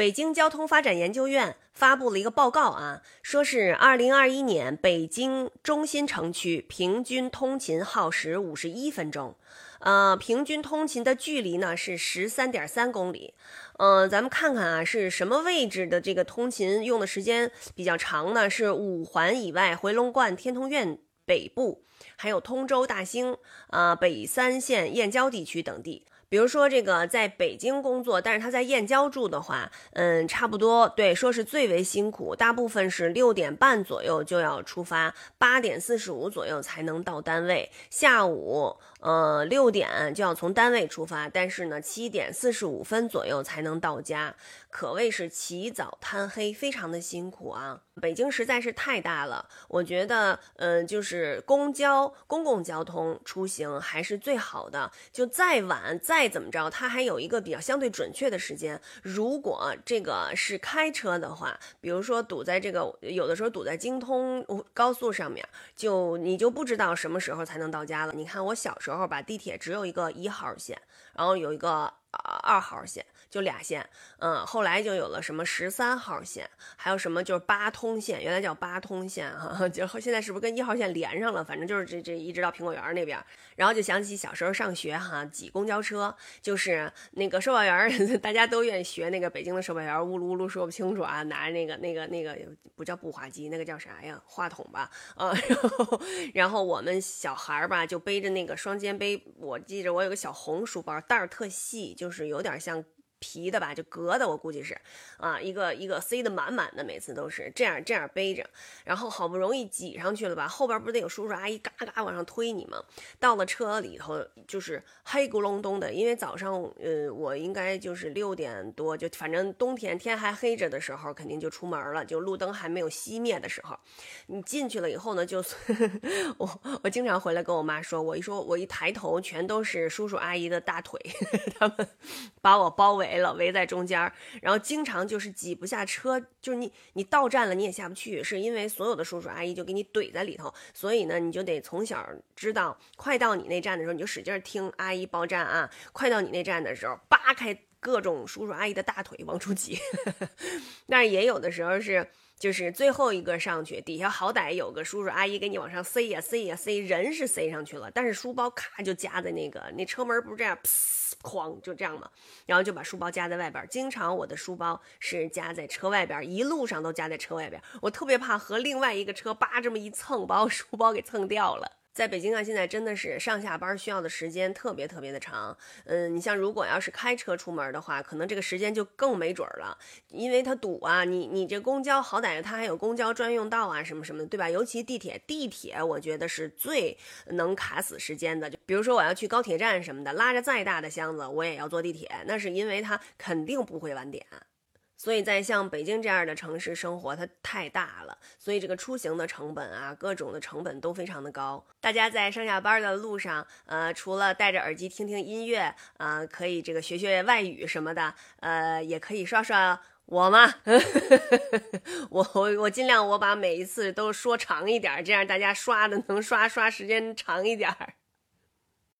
北京交通发展研究院发布了一个报告啊，说是二零二一年北京中心城区平均通勤耗时五十一分钟，呃，平均通勤的距离呢是十三点三公里。嗯，咱们看看啊，是什么位置的这个通勤用的时间比较长呢？是五环以外，回龙观天通苑北部，还有通州大兴啊，北三县燕郊地区等地。比如说这个在北京工作，但是他在燕郊住的话，嗯，差不多对，说是最为辛苦，大部分是六点半左右就要出发，八点四十五左右才能到单位，下午呃六点就要从单位出发，但是呢七点四十五分左右才能到家，可谓是起早贪黑，非常的辛苦啊。北京实在是太大了，我觉得，嗯，就是公交、公共交通出行还是最好的，就再晚再。再怎么着，它还有一个比较相对准确的时间。如果这个是开车的话，比如说堵在这个有的时候堵在京通高速上面，就你就不知道什么时候才能到家了。你看我小时候吧，地铁只有一个一号线，然后有一个。二号线就俩线，嗯，后来就有了什么十三号线，还有什么就是八通线，原来叫八通线哈，就现在是不是跟一号线连上了？反正就是这这一直到苹果园那边，然后就想起小时候上学哈，挤公交车，就是那个售票员，大家都愿意学那个北京的售票员，呜噜呜噜说不清楚啊，拿着那个那个那个不叫步话机，那个叫啥呀？话筒吧，啊，然后然后我们小孩儿吧就背着那个双肩背，我记着我有个小红书包，袋儿特细。就是有点像。皮的吧，就革的，我估计是，啊，一个一个塞得满满的，每次都是这样这样背着，然后好不容易挤上去了吧，后边不是得有叔叔阿姨嘎嘎往上推你吗？到了车里头就是黑咕隆咚的，因为早上，呃，我应该就是六点多，就反正冬天天还黑着的时候，肯定就出门了，就路灯还没有熄灭的时候，你进去了以后呢，就呵呵 我我经常回来跟我妈说，我一说我一抬头，全都是叔叔阿姨的大腿，呵 呵他们把我包围。围了，围在中间，然后经常就是挤不下车，就是你你到站了你也下不去，是因为所有的叔叔阿姨就给你怼在里头，所以呢你就得从小知道，快到你那站的时候你就使劲听阿姨报站啊，快到你那站的时候扒开各种叔叔阿姨的大腿往出挤，但是也有的时候是。就是最后一个上去，底下好歹有个叔叔阿姨给你往上塞呀塞呀塞，人是塞上去了，但是书包咔就夹在那个那车门不是这样，哐就这样嘛，然后就把书包夹在外边。经常我的书包是夹在车外边，一路上都夹在车外边，我特别怕和另外一个车叭这么一蹭，把我书包给蹭掉了。在北京啊，现在真的是上下班需要的时间特别特别的长。嗯，你像如果要是开车出门的话，可能这个时间就更没准了，因为它堵啊。你你这公交好歹它还有公交专用道啊，什么什么的，对吧？尤其地铁，地铁我觉得是最能卡死时间的。就比如说我要去高铁站什么的，拉着再大的箱子，我也要坐地铁，那是因为它肯定不会晚点。所以在像北京这样的城市生活，它太大了，所以这个出行的成本啊，各种的成本都非常的高。大家在上下班的路上，呃，除了戴着耳机听听音乐，啊，可以这个学学外语什么的，呃，也可以刷刷我嘛。我我我尽量我把每一次都说长一点，这样大家刷的能刷刷时间长一点儿。